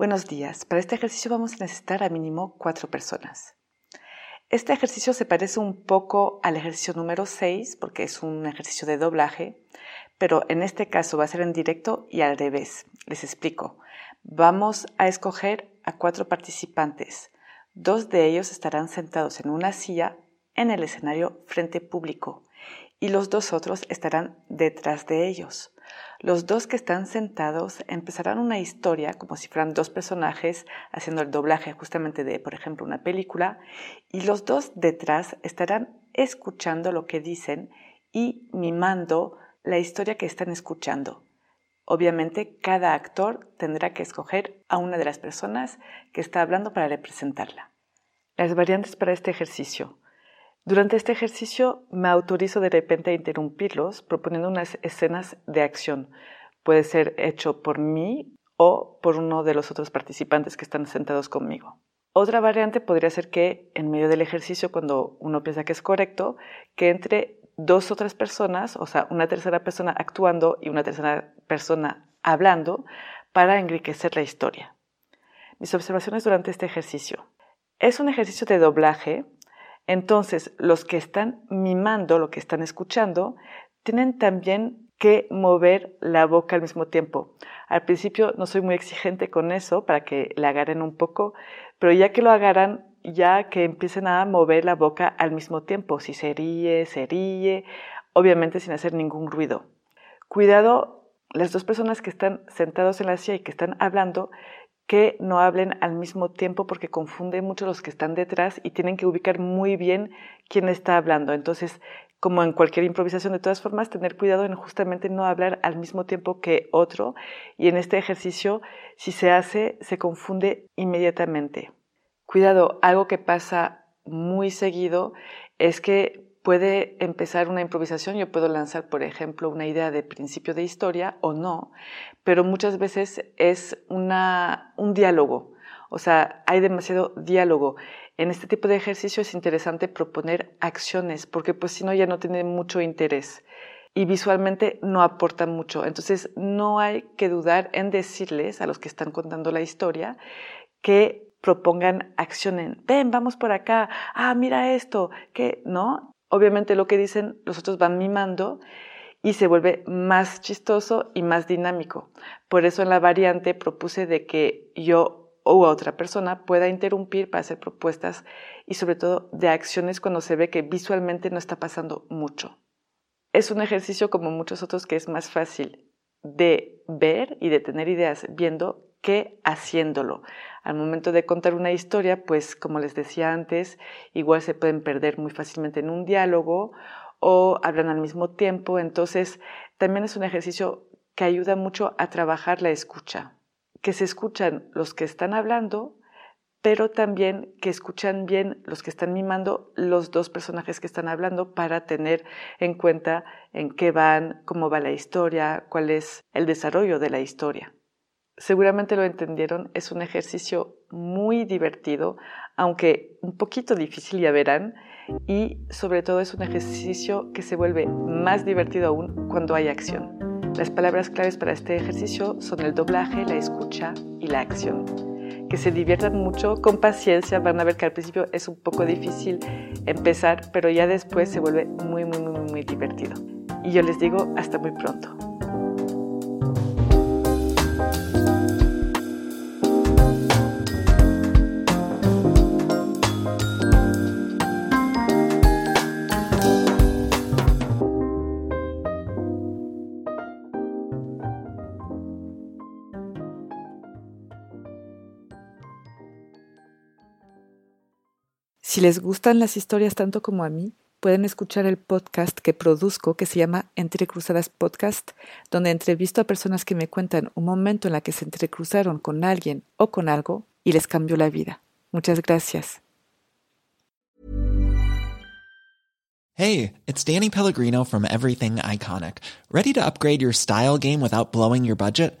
Buenos días. Para este ejercicio vamos a necesitar a mínimo cuatro personas. Este ejercicio se parece un poco al ejercicio número 6 porque es un ejercicio de doblaje, pero en este caso va a ser en directo y al revés. Les explico. Vamos a escoger a cuatro participantes. Dos de ellos estarán sentados en una silla en el escenario frente público y los dos otros estarán detrás de ellos. Los dos que están sentados empezarán una historia como si fueran dos personajes haciendo el doblaje justamente de, por ejemplo, una película, y los dos detrás estarán escuchando lo que dicen y mimando la historia que están escuchando. Obviamente, cada actor tendrá que escoger a una de las personas que está hablando para representarla. Las variantes para este ejercicio. Durante este ejercicio me autorizo de repente a interrumpirlos proponiendo unas escenas de acción. Puede ser hecho por mí o por uno de los otros participantes que están sentados conmigo. Otra variante podría ser que en medio del ejercicio, cuando uno piensa que es correcto, que entre dos otras personas, o sea, una tercera persona actuando y una tercera persona hablando, para enriquecer la historia. Mis observaciones durante este ejercicio. Es un ejercicio de doblaje entonces, los que están mimando lo que están escuchando tienen también que mover la boca al mismo tiempo. Al principio no soy muy exigente con eso para que la agarren un poco, pero ya que lo agarran, ya que empiecen a mover la boca al mismo tiempo, si se ríe, se ríe, obviamente sin hacer ningún ruido. Cuidado, las dos personas que están sentados en la silla y que están hablando, que no hablen al mismo tiempo porque confunde mucho los que están detrás y tienen que ubicar muy bien quién está hablando. Entonces, como en cualquier improvisación, de todas formas, tener cuidado en justamente no hablar al mismo tiempo que otro. Y en este ejercicio, si se hace, se confunde inmediatamente. Cuidado, algo que pasa muy seguido es que puede empezar una improvisación, yo puedo lanzar, por ejemplo, una idea de principio de historia o no, pero muchas veces es una, un diálogo, o sea, hay demasiado diálogo. En este tipo de ejercicio es interesante proponer acciones, porque pues si no ya no tiene mucho interés y visualmente no aporta mucho. Entonces no hay que dudar en decirles a los que están contando la historia que propongan acciones. Ven, vamos por acá. Ah, mira esto. Que no, obviamente lo que dicen los otros van mimando y se vuelve más chistoso y más dinámico. Por eso en la variante propuse de que yo o otra persona pueda interrumpir para hacer propuestas y sobre todo de acciones cuando se ve que visualmente no está pasando mucho. Es un ejercicio como muchos otros que es más fácil de ver y de tener ideas viendo que haciéndolo. Al momento de contar una historia, pues como les decía antes, igual se pueden perder muy fácilmente en un diálogo o hablan al mismo tiempo, entonces también es un ejercicio que ayuda mucho a trabajar la escucha, que se escuchan los que están hablando, pero también que escuchan bien los que están mimando los dos personajes que están hablando para tener en cuenta en qué van, cómo va la historia, cuál es el desarrollo de la historia seguramente lo entendieron, es un ejercicio muy divertido, aunque un poquito difícil, ya verán, y sobre todo es un ejercicio que se vuelve más divertido aún cuando hay acción. Las palabras claves para este ejercicio son el doblaje, la escucha y la acción. que se diviertan mucho, con paciencia, van a ver que al principio es un poco difícil empezar, pero ya después se vuelve muy, muy, muy, muy divertido. Y yo les digo, hasta muy pronto. Si les gustan las historias tanto como a mí, pueden escuchar el podcast que produzco que se llama Entre Cruzadas Podcast, donde entrevisto a personas que me cuentan un momento en la que se entrecruzaron con alguien o con algo y les cambió la vida. Muchas gracias. Hey, it's Danny Pellegrino from Everything Iconic. Ready to upgrade your style game without blowing your budget?